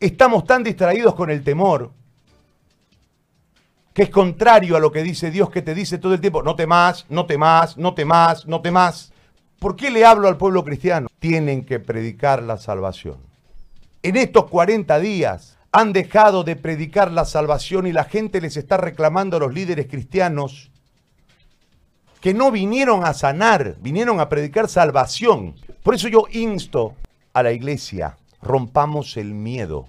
Estamos tan distraídos con el temor que es contrario a lo que dice Dios que te dice todo el tiempo, no temas, no temas, no temas, no temas. ¿Por qué le hablo al pueblo cristiano? Tienen que predicar la salvación. En estos 40 días han dejado de predicar la salvación y la gente les está reclamando a los líderes cristianos que no vinieron a sanar, vinieron a predicar salvación. Por eso yo insto a la iglesia, rompamos el miedo